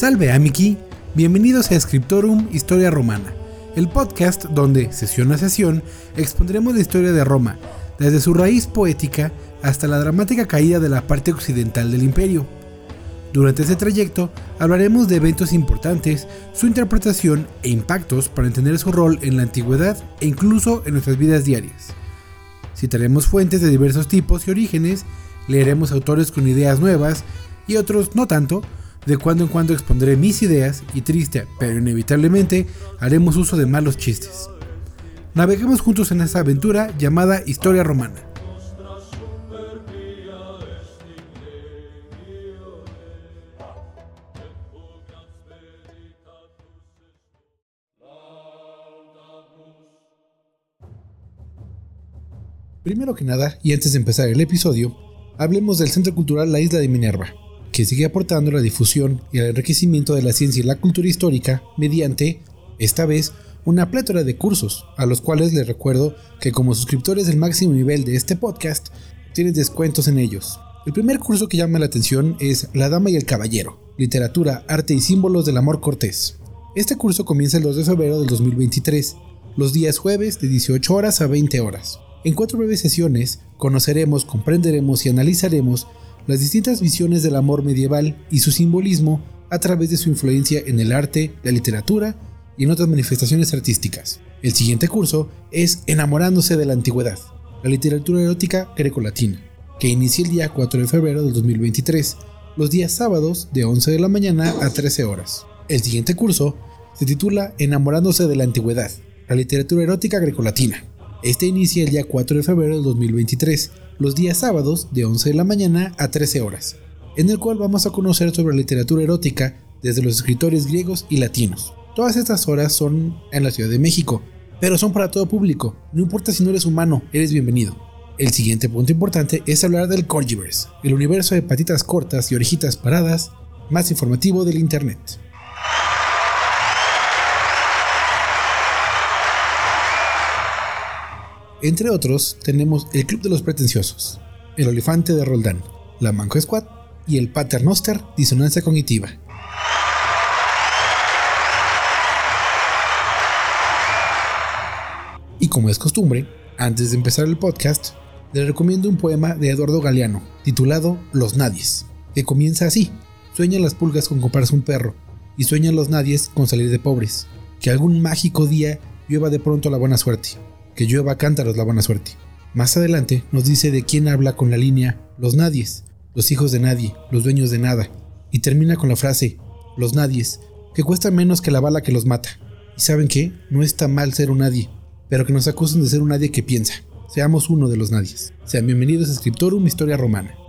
Salve Amiki, bienvenidos a Scriptorum Historia Romana, el podcast donde, sesión a sesión, expondremos la historia de Roma, desde su raíz poética hasta la dramática caída de la parte occidental del imperio. Durante este trayecto hablaremos de eventos importantes, su interpretación e impactos para entender su rol en la antigüedad e incluso en nuestras vidas diarias. Citaremos fuentes de diversos tipos y orígenes, leeremos autores con ideas nuevas y otros no tanto, de cuando en cuando expondré mis ideas y triste, pero inevitablemente haremos uso de malos chistes. Naveguemos juntos en esta aventura llamada Historia Romana. Primero que nada, y antes de empezar el episodio, hablemos del Centro Cultural La Isla de Minerva, que sigue aportando la difusión y el enriquecimiento de la ciencia y la cultura histórica mediante, esta vez, una plétora de cursos, a los cuales les recuerdo que como suscriptores del máximo nivel de este podcast, tienen descuentos en ellos. El primer curso que llama la atención es La Dama y el Caballero, Literatura, Arte y Símbolos del Amor Cortés. Este curso comienza el 2 de febrero del 2023, los días jueves de 18 horas a 20 horas. En cuatro breves sesiones conoceremos, comprenderemos y analizaremos las distintas visiones del amor medieval y su simbolismo a través de su influencia en el arte, la literatura y en otras manifestaciones artísticas. El siguiente curso es Enamorándose de la Antigüedad, la literatura erótica grecolatina, que inicia el día 4 de febrero del 2023, los días sábados de 11 de la mañana a 13 horas. El siguiente curso se titula Enamorándose de la Antigüedad, la literatura erótica grecolatina, este inicia el día 4 de febrero del 2023, los días sábados de 11 de la mañana a 13 horas, en el cual vamos a conocer sobre literatura erótica desde los escritores griegos y latinos. Todas estas horas son en la Ciudad de México, pero son para todo público, no importa si no eres humano, eres bienvenido. El siguiente punto importante es hablar del Corgiverse, el universo de patitas cortas y orejitas paradas más informativo del Internet. Entre otros, tenemos el Club de los Pretenciosos, el Olifante de Roldán, la Manco Squad y el Paternoster Disonancia Cognitiva. Y como es costumbre, antes de empezar el podcast, les recomiendo un poema de Eduardo Galeano, titulado Los Nadies, que comienza así. Sueñan las pulgas con comprarse un perro, y sueñan los nadies con salir de pobres, que algún mágico día llueva de pronto la buena suerte que llueva cántaros la buena suerte. Más adelante nos dice de quién habla con la línea los nadies, los hijos de nadie, los dueños de nada, y termina con la frase los nadies, que cuesta menos que la bala que los mata. Y saben qué, no está mal ser un nadie, pero que nos acusen de ser un nadie que piensa. Seamos uno de los nadies. Sean bienvenidos a Scriptorum Historia Romana.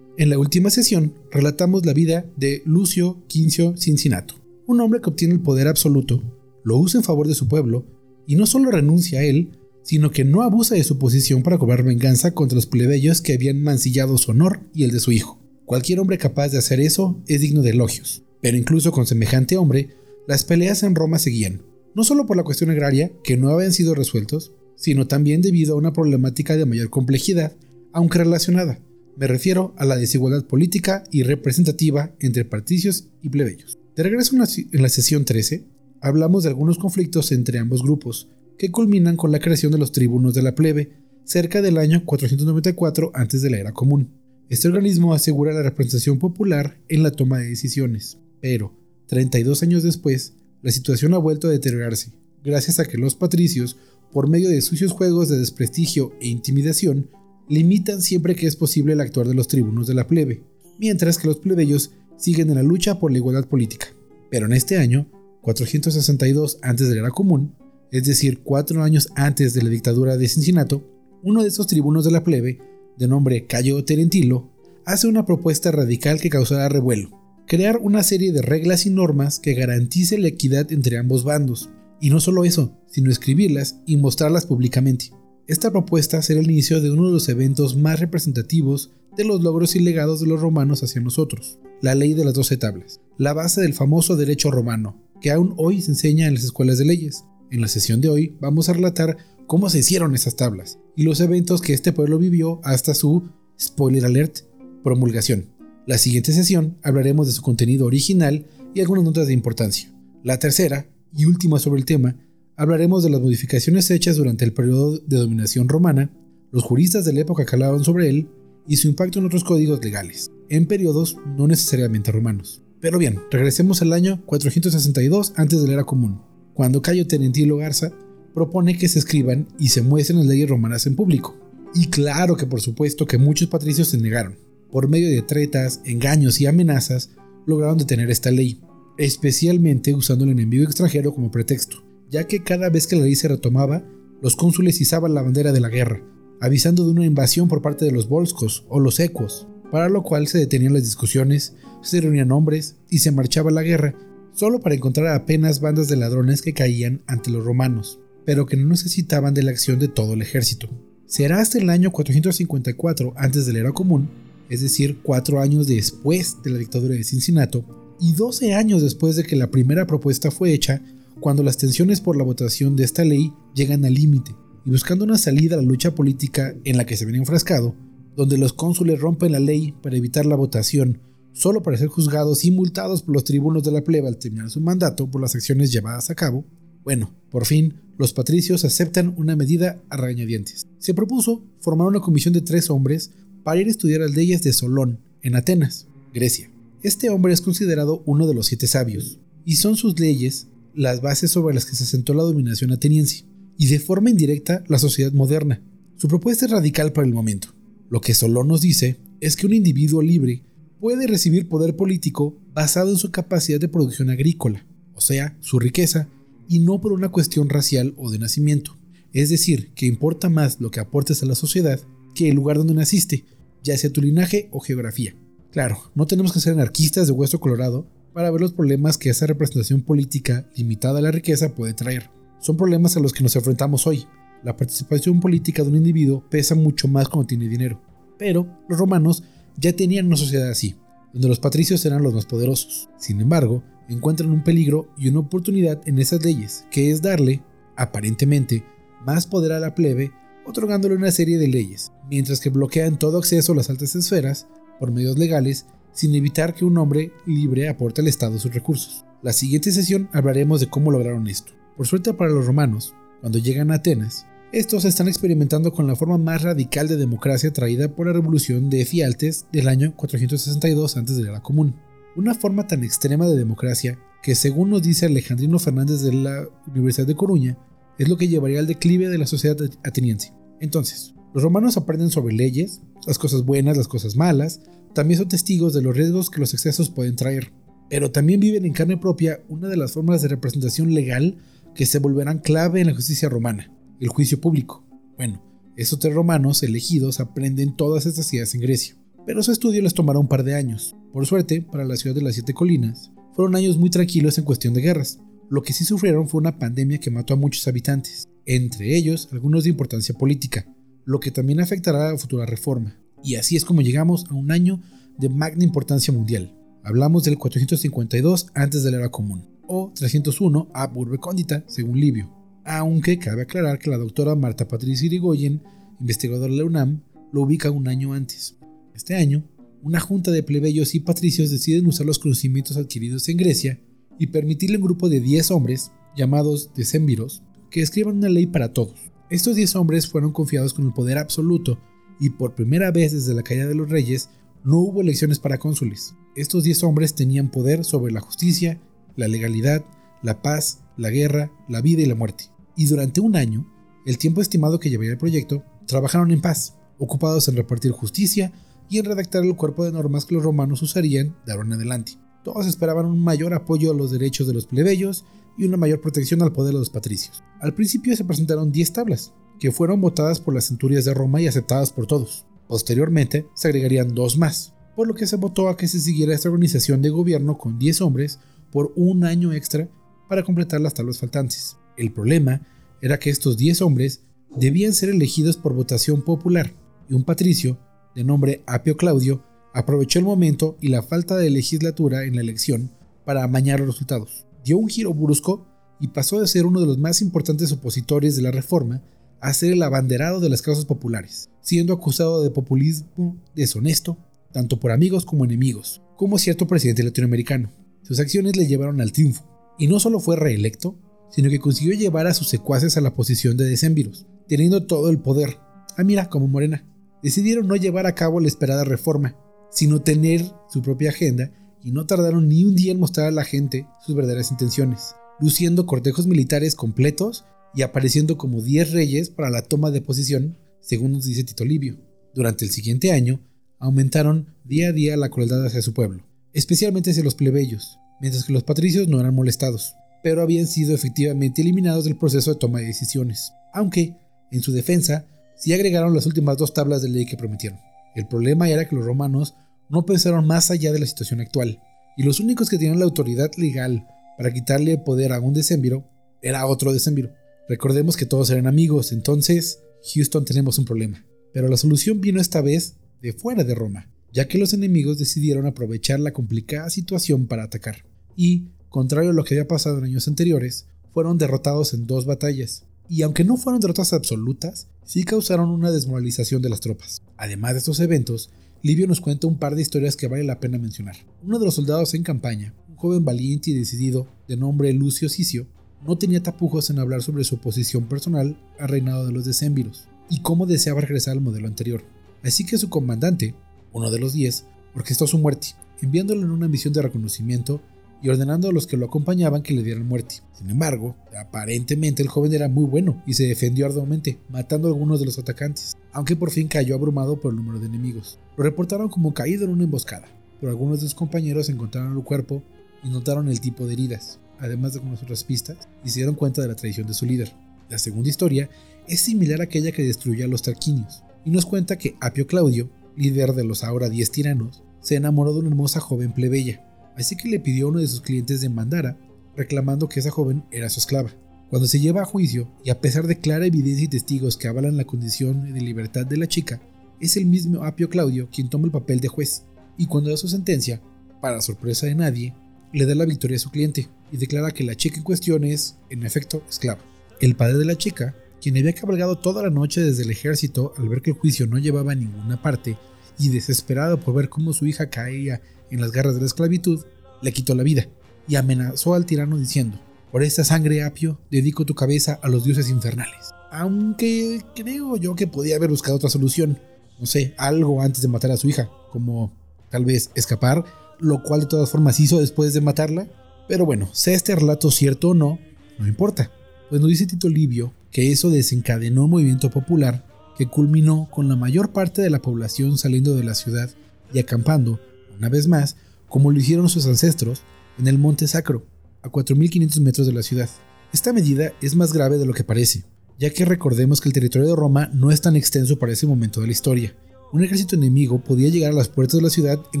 En la última sesión relatamos la vida de Lucio Quincio Cincinnato, un hombre que obtiene el poder absoluto, lo usa en favor de su pueblo y no solo renuncia a él, sino que no abusa de su posición para cobrar venganza contra los plebeyos que habían mancillado su honor y el de su hijo. Cualquier hombre capaz de hacer eso es digno de elogios, pero incluso con semejante hombre, las peleas en Roma seguían, no solo por la cuestión agraria, que no habían sido resueltos, sino también debido a una problemática de mayor complejidad, aunque relacionada, me refiero a la desigualdad política y representativa entre patricios y plebeyos. De regreso en la sesión 13, hablamos de algunos conflictos entre ambos grupos, que culminan con la creación de los tribunos de la plebe, cerca del año 494 antes de la era común. Este organismo asegura la representación popular en la toma de decisiones, pero, 32 años después, la situación ha vuelto a deteriorarse, gracias a que los patricios, por medio de sucios juegos de desprestigio e intimidación, limitan siempre que es posible el actuar de los tribunos de la plebe, mientras que los plebeyos siguen en la lucha por la igualdad política. Pero en este año, 462 antes de la era común, es decir, cuatro años antes de la dictadura de Cincinnati, uno de estos tribunos de la plebe, de nombre Cayo Terentilo, hace una propuesta radical que causará revuelo, crear una serie de reglas y normas que garantice la equidad entre ambos bandos, y no solo eso, sino escribirlas y mostrarlas públicamente. Esta propuesta será el inicio de uno de los eventos más representativos de los logros y legados de los romanos hacia nosotros, la ley de las doce tablas, la base del famoso derecho romano, que aún hoy se enseña en las escuelas de leyes. En la sesión de hoy vamos a relatar cómo se hicieron esas tablas y los eventos que este pueblo vivió hasta su, spoiler alert, promulgación. La siguiente sesión hablaremos de su contenido original y algunas notas de importancia. La tercera, y última sobre el tema, hablaremos de las modificaciones hechas durante el periodo de dominación romana, los juristas de la época que sobre él y su impacto en otros códigos legales, en periodos no necesariamente romanos. Pero bien, regresemos al año 462 antes de la era común, cuando Cayo Tenentilo Garza propone que se escriban y se muestren las leyes romanas en público. Y claro que por supuesto que muchos patricios se negaron. Por medio de tretas, engaños y amenazas, lograron detener esta ley, especialmente usando el enemigo extranjero como pretexto, ya que cada vez que la ley se retomaba, los cónsules izaban la bandera de la guerra, avisando de una invasión por parte de los volscos o los ecuos, para lo cual se detenían las discusiones, se reunían hombres y se marchaba a la guerra, solo para encontrar apenas bandas de ladrones que caían ante los romanos, pero que no necesitaban de la acción de todo el ejército. Será hasta el año 454 antes de la era común, es decir, cuatro años después de la dictadura de Cincinato, y 12 años después de que la primera propuesta fue hecha, cuando las tensiones por la votación de esta ley llegan al límite, y buscando una salida a la lucha política en la que se ven enfrascado, donde los cónsules rompen la ley para evitar la votación, solo para ser juzgados y multados por los tribunos de la plebe al terminar su mandato por las acciones llevadas a cabo, bueno, por fin, los patricios aceptan una medida a regañadientes. Se propuso formar una comisión de tres hombres para ir a estudiar las leyes de Solón, en Atenas, Grecia. Este hombre es considerado uno de los siete sabios, y son sus leyes las bases sobre las que se asentó la dominación ateniense, y de forma indirecta la sociedad moderna. Su propuesta es radical para el momento. Lo que Solón nos dice es que un individuo libre puede recibir poder político basado en su capacidad de producción agrícola, o sea, su riqueza, y no por una cuestión racial o de nacimiento. Es decir, que importa más lo que aportes a la sociedad que el lugar donde naciste, ya sea tu linaje o geografía. Claro, no tenemos que ser anarquistas de hueso colorado para ver los problemas que esa representación política limitada a la riqueza puede traer. Son problemas a los que nos enfrentamos hoy. La participación política de un individuo pesa mucho más cuando tiene dinero. Pero los romanos ya tenían una sociedad así, donde los patricios eran los más poderosos. Sin embargo, encuentran un peligro y una oportunidad en esas leyes, que es darle, aparentemente, más poder a la plebe, otorgándole una serie de leyes, mientras que bloquean todo acceso a las altas esferas por medios legales sin evitar que un hombre libre aporte al Estado sus recursos. La siguiente sesión hablaremos de cómo lograron esto. Por suerte para los romanos, cuando llegan a Atenas, estos están experimentando con la forma más radical de democracia traída por la revolución de Fialtes del año 462 a.C. de la común. Una forma tan extrema de democracia que según nos dice Alejandrino Fernández de la Universidad de Coruña, es lo que llevaría al declive de la sociedad ateniense. Entonces, los romanos aprenden sobre leyes, las cosas buenas, las cosas malas, también son testigos de los riesgos que los excesos pueden traer, pero también viven en carne propia una de las formas de representación legal que se volverán clave en la justicia romana, el juicio público. Bueno, esos tres romanos elegidos aprenden todas estas ideas en Grecia, pero su estudio les tomará un par de años. Por suerte, para la ciudad de las siete colinas, fueron años muy tranquilos en cuestión de guerras. Lo que sí sufrieron fue una pandemia que mató a muchos habitantes, entre ellos algunos de importancia política, lo que también afectará a la futura reforma. Y así es como llegamos a un año de magna importancia mundial. Hablamos del 452 antes de la era común, o 301 a Urbe Condita, según Livio. Aunque cabe aclarar que la doctora Marta Patricia Irigoyen, investigadora de la UNAM, lo ubica un año antes. Este año, una junta de plebeyos y patricios deciden usar los conocimientos adquiridos en Grecia y permitirle a un grupo de 10 hombres, llamados decemviros, que escriban una ley para todos. Estos 10 hombres fueron confiados con el poder absoluto y por primera vez desde la caída de los reyes no hubo elecciones para cónsules. Estos 10 hombres tenían poder sobre la justicia, la legalidad, la paz, la guerra, la vida y la muerte. Y durante un año, el tiempo estimado que llevaría el proyecto, trabajaron en paz, ocupados en repartir justicia y en redactar el cuerpo de normas que los romanos usarían de ahora en adelante. Todos esperaban un mayor apoyo a los derechos de los plebeyos y una mayor protección al poder de los patricios. Al principio se presentaron 10 tablas, que fueron votadas por las centurias de Roma y aceptadas por todos. Posteriormente se agregarían dos más, por lo que se votó a que se siguiera esta organización de gobierno con 10 hombres por un año extra para completar las tablas faltantes. El problema era que estos 10 hombres debían ser elegidos por votación popular, y un patricio, de nombre Apio Claudio, aprovechó el momento y la falta de legislatura en la elección para amañar los resultados. dio un giro brusco y pasó de ser uno de los más importantes opositores de la reforma a ser el abanderado de las causas populares, siendo acusado de populismo deshonesto, tanto por amigos como enemigos, como cierto presidente latinoamericano. Sus acciones le llevaron al triunfo, y no solo fue reelecto, sino que consiguió llevar a sus secuaces a la posición de decemviros, teniendo todo el poder. Ah, mira, como Morena. Decidieron no llevar a cabo la esperada reforma, sino tener su propia agenda y no tardaron ni un día en mostrar a la gente sus verdaderas intenciones, luciendo cortejos militares completos y apareciendo como 10 reyes para la toma de posición, según nos dice Tito Livio. Durante el siguiente año, aumentaron día a día la crueldad hacia su pueblo, especialmente hacia los plebeyos, mientras que los patricios no eran molestados, pero habían sido efectivamente eliminados del proceso de toma de decisiones, aunque, en su defensa, sí agregaron las últimas dos tablas de ley que prometieron. El problema era que los romanos no pensaron más allá de la situación actual, y los únicos que tenían la autoridad legal para quitarle poder a un decemviro era otro decemviro. Recordemos que todos eran amigos, entonces, Houston tenemos un problema. Pero la solución vino esta vez de fuera de Roma, ya que los enemigos decidieron aprovechar la complicada situación para atacar. Y, contrario a lo que había pasado en años anteriores, fueron derrotados en dos batallas. Y aunque no fueron derrotas absolutas, sí causaron una desmoralización de las tropas. Además de estos eventos, Livio nos cuenta un par de historias que vale la pena mencionar. Uno de los soldados en campaña, un joven valiente y decidido, de nombre Lucio Sicio, no tenía tapujos en hablar sobre su oposición personal al reinado de los decémviros y cómo deseaba regresar al modelo anterior. Así que su comandante, uno de los diez, orquestó su muerte, enviándolo en una misión de reconocimiento y ordenando a los que lo acompañaban que le dieran muerte. Sin embargo, aparentemente el joven era muy bueno y se defendió arduamente, matando a algunos de los atacantes, aunque por fin cayó abrumado por el número de enemigos. Lo reportaron como caído en una emboscada, pero algunos de sus compañeros encontraron el cuerpo y notaron el tipo de heridas, además de algunas otras pistas, y se dieron cuenta de la traición de su líder. La segunda historia es similar a aquella que destruyó a los tarquinios, y nos cuenta que Apio Claudio, líder de los ahora 10 tiranos, se enamoró de una hermosa joven plebeya, así que le pidió a uno de sus clientes de Mandara, reclamando que esa joven era su esclava. Cuando se lleva a juicio, y a pesar de clara evidencia y testigos que avalan la condición de libertad de la chica, es el mismo Apio Claudio quien toma el papel de juez, y cuando da su sentencia, para sorpresa de nadie, le da la victoria a su cliente y declara que la chica en cuestión es, en efecto, esclava. El padre de la chica, quien había cabalgado toda la noche desde el ejército al ver que el juicio no llevaba a ninguna parte y desesperado por ver cómo su hija caía en las garras de la esclavitud, le quitó la vida y amenazó al tirano diciendo, por esta sangre apio dedico tu cabeza a los dioses infernales. Aunque creo yo que podía haber buscado otra solución, no sé, algo antes de matar a su hija, como tal vez escapar, lo cual de todas formas hizo después de matarla. Pero bueno, sea este relato cierto o no, no importa. Pues nos dice Tito Livio que eso desencadenó un movimiento popular que culminó con la mayor parte de la población saliendo de la ciudad y acampando, una vez más, como lo hicieron sus ancestros, en el Monte Sacro, a 4.500 metros de la ciudad. Esta medida es más grave de lo que parece, ya que recordemos que el territorio de Roma no es tan extenso para ese momento de la historia. Un ejército enemigo podía llegar a las puertas de la ciudad en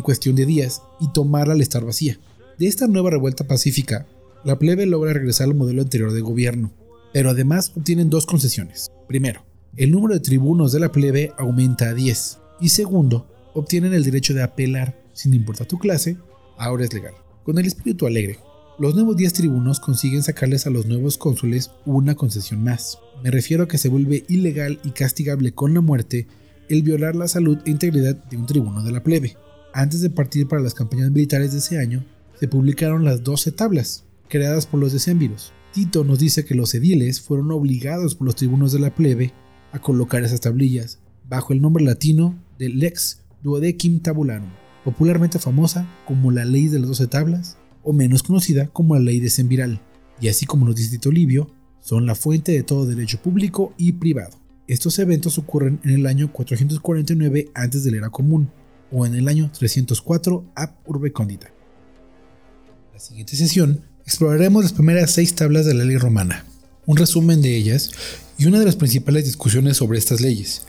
cuestión de días y tomarla al estar vacía. De esta nueva revuelta pacífica, la plebe logra regresar al modelo anterior de gobierno, pero además obtienen dos concesiones. Primero, el número de tribunos de la plebe aumenta a 10. Y segundo, obtienen el derecho de apelar, sin importar tu clase, ahora es legal. Con el espíritu alegre, los nuevos 10 tribunos consiguen sacarles a los nuevos cónsules una concesión más. Me refiero a que se vuelve ilegal y castigable con la muerte el violar la salud e integridad de un tribuno de la plebe. Antes de partir para las campañas militares de ese año, se publicaron las 12 tablas, creadas por los decemviros. Tito nos dice que los ediles fueron obligados por los tribunos de la plebe a colocar esas tablillas bajo el nombre latino de Lex Duodecim Tabularum, popularmente famosa como la ley de las 12 tablas o menos conocida como la ley de Semviral, y así como nos dice Livio, son la fuente de todo derecho público y privado. Estos eventos ocurren en el año 449 antes de la era común o en el año 304 ab urbe condita. En la siguiente sesión exploraremos las primeras seis tablas de la ley romana, un resumen de ellas y una de las principales discusiones sobre estas leyes.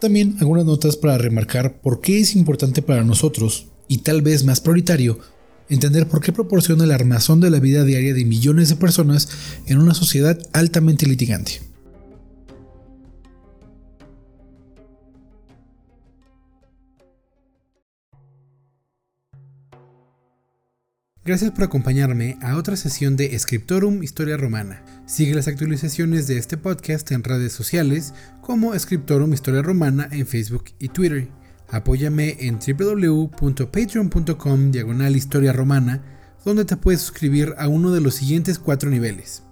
También algunas notas para remarcar por qué es importante para nosotros, y tal vez más prioritario, entender por qué proporciona el armazón de la vida diaria de millones de personas en una sociedad altamente litigante. Gracias por acompañarme a otra sesión de Scriptorum Historia Romana. Sigue las actualizaciones de este podcast en redes sociales como Scriptorum Historia Romana en Facebook y Twitter. Apóyame en www.patreon.com diagonal historia romana, donde te puedes suscribir a uno de los siguientes cuatro niveles.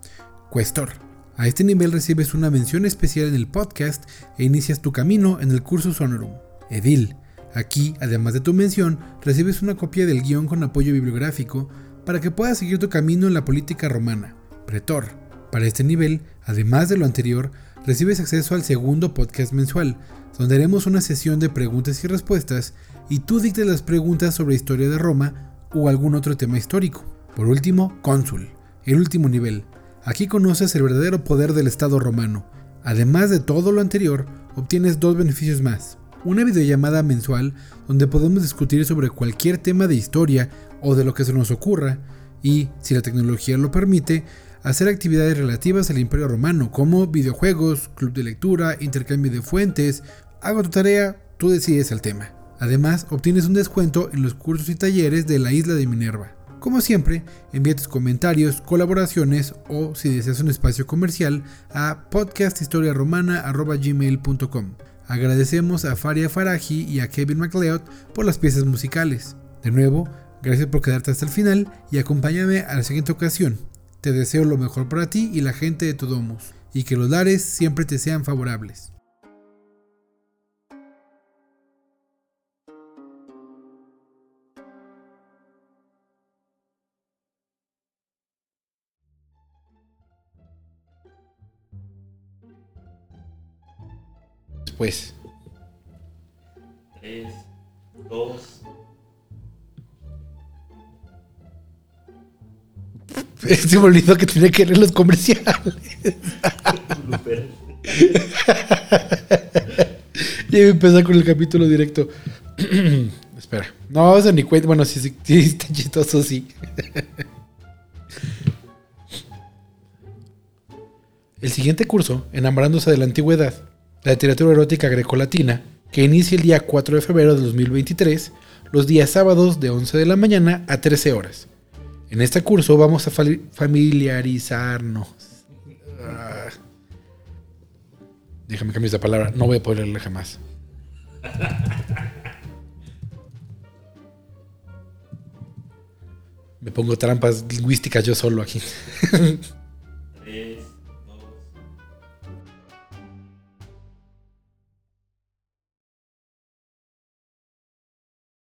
Cuestor. A este nivel recibes una mención especial en el podcast e inicias tu camino en el curso Sonorum. Edil. Aquí, además de tu mención, recibes una copia del guion con apoyo bibliográfico para que puedas seguir tu camino en la política romana. Pretor. Para este nivel, además de lo anterior, recibes acceso al segundo podcast mensual, donde haremos una sesión de preguntas y respuestas y tú dictes las preguntas sobre historia de Roma o algún otro tema histórico. Por último, cónsul, el último nivel. Aquí conoces el verdadero poder del Estado romano. Además de todo lo anterior, obtienes dos beneficios más. Una videollamada mensual donde podemos discutir sobre cualquier tema de historia o de lo que se nos ocurra y, si la tecnología lo permite, hacer actividades relativas al Imperio Romano como videojuegos, club de lectura, intercambio de fuentes, hago tu tarea, tú decides el tema. Además, obtienes un descuento en los cursos y talleres de la isla de Minerva. Como siempre, envía tus comentarios, colaboraciones o si deseas un espacio comercial a podcasthistoriaromana.gmail.com. Agradecemos a Faria Faraji y a Kevin MacLeod por las piezas musicales. De nuevo, gracias por quedarte hasta el final y acompáñame a la siguiente ocasión. Te deseo lo mejor para ti y la gente de Todomus, y que los lares siempre te sean favorables. Después. 3, 2. Se me olvidó que tenía que leer los comerciales. y empezar con el capítulo directo. Espera. No, eso ni cuenta. Bueno, sí, sí, sí, está chistoso, sí. el siguiente curso, Enamorándose de la Antigüedad, la literatura erótica grecolatina, que inicia el día 4 de febrero de 2023, los días sábados de 11 de la mañana a 13 horas. En este curso vamos a familiarizarnos. Ah. Déjame cambiar esa palabra, no voy a poder leerla jamás. Me pongo trampas lingüísticas yo solo aquí.